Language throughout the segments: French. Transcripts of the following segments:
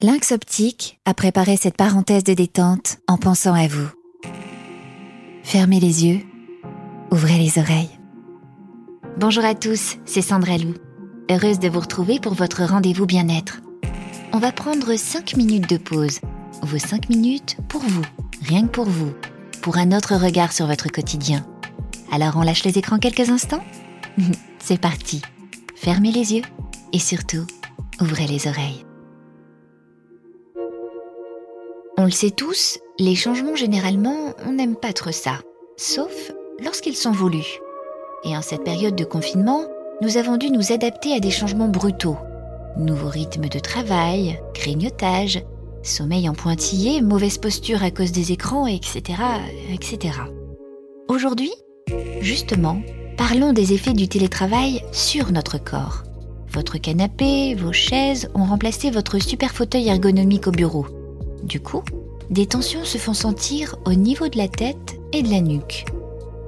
Lynx Optique a préparé cette parenthèse de détente en pensant à vous. Fermez les yeux, ouvrez les oreilles. Bonjour à tous, c'est Sandra Lou. Heureuse de vous retrouver pour votre rendez-vous bien-être. On va prendre 5 minutes de pause. Vos 5 minutes pour vous, rien que pour vous, pour un autre regard sur votre quotidien. Alors on lâche les écrans quelques instants? C'est parti. Fermez les yeux et surtout, ouvrez les oreilles. On le sait tous, les changements généralement, on n'aime pas trop ça, sauf lorsqu'ils sont voulus. Et en cette période de confinement, nous avons dû nous adapter à des changements brutaux. Nouveaux rythmes de travail, grignotage, sommeil en pointillé, mauvaise posture à cause des écrans, etc. etc. Aujourd'hui, justement, parlons des effets du télétravail sur notre corps. Votre canapé, vos chaises ont remplacé votre super fauteuil ergonomique au bureau. Du coup, des tensions se font sentir au niveau de la tête et de la nuque.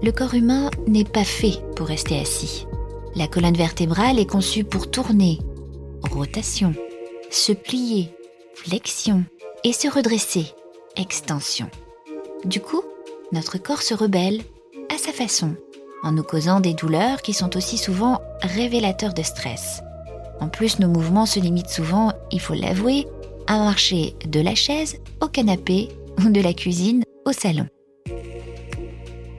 Le corps humain n'est pas fait pour rester assis. La colonne vertébrale est conçue pour tourner, rotation, se plier, flexion et se redresser, extension. Du coup, notre corps se rebelle à sa façon, en nous causant des douleurs qui sont aussi souvent révélateurs de stress. En plus, nos mouvements se limitent souvent, il faut l'avouer, à marcher de la chaise au canapé ou de la cuisine au salon.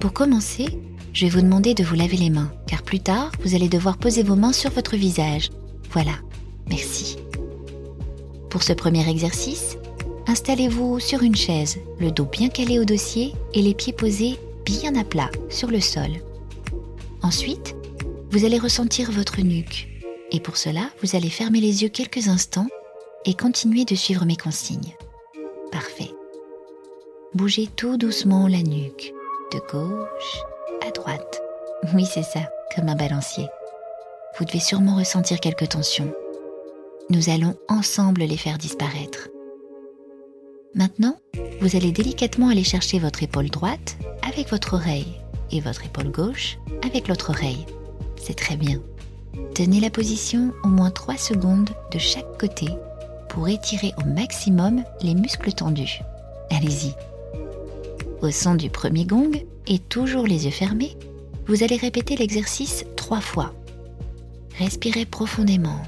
Pour commencer, je vais vous demander de vous laver les mains, car plus tard, vous allez devoir poser vos mains sur votre visage. Voilà, merci. Pour ce premier exercice, installez-vous sur une chaise, le dos bien calé au dossier et les pieds posés bien à plat sur le sol. Ensuite, vous allez ressentir votre nuque. Et pour cela, vous allez fermer les yeux quelques instants et continuer de suivre mes consignes. Parfait. Bougez tout doucement la nuque, de gauche à droite. Oui, c'est ça, comme un balancier. Vous devez sûrement ressentir quelques tensions. Nous allons ensemble les faire disparaître. Maintenant, vous allez délicatement aller chercher votre épaule droite avec votre oreille et votre épaule gauche avec l'autre oreille. C'est très bien. Tenez la position au moins 3 secondes de chaque côté pour étirer au maximum les muscles tendus. Allez-y. Au son du premier gong et toujours les yeux fermés, vous allez répéter l'exercice trois fois. Respirez profondément.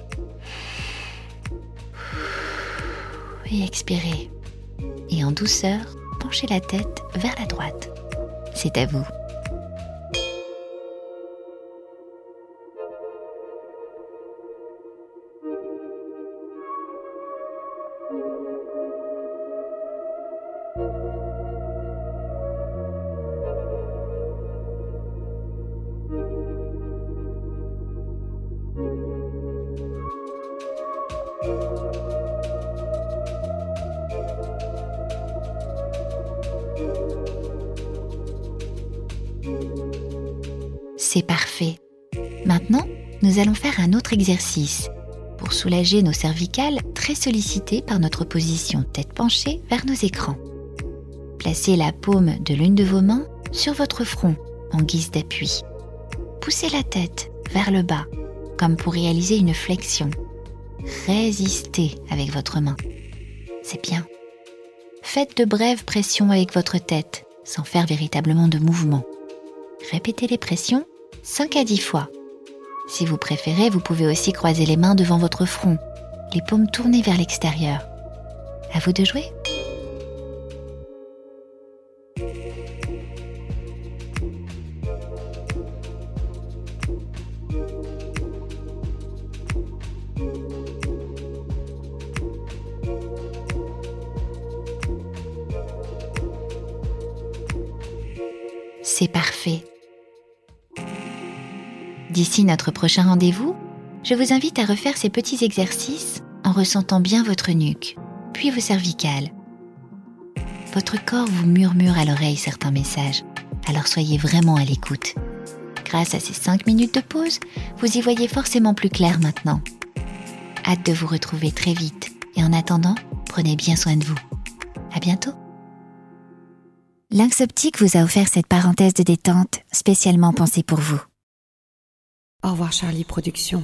Et expirez. Et en douceur, penchez la tête vers la droite. C'est à vous. C'est parfait. Maintenant, nous allons faire un autre exercice pour soulager nos cervicales très sollicitées par notre position tête penchée vers nos écrans. Placez la paume de l'une de vos mains sur votre front en guise d'appui. Poussez la tête vers le bas comme pour réaliser une flexion. Résistez avec votre main. C'est bien. Faites de brèves pressions avec votre tête sans faire véritablement de mouvement. Répétez les pressions 5 à 10 fois. Si vous préférez, vous pouvez aussi croiser les mains devant votre front, les paumes tournées vers l'extérieur. À vous de jouer. C'est parfait. D'ici notre prochain rendez-vous, je vous invite à refaire ces petits exercices en ressentant bien votre nuque, puis vos cervicales. Votre corps vous murmure à l'oreille certains messages, alors soyez vraiment à l'écoute. Grâce à ces 5 minutes de pause, vous y voyez forcément plus clair maintenant. Hâte de vous retrouver très vite et en attendant, prenez bien soin de vous. À bientôt. Lynx Optique vous a offert cette parenthèse de détente spécialement pensée pour vous. Au revoir Charlie Productions.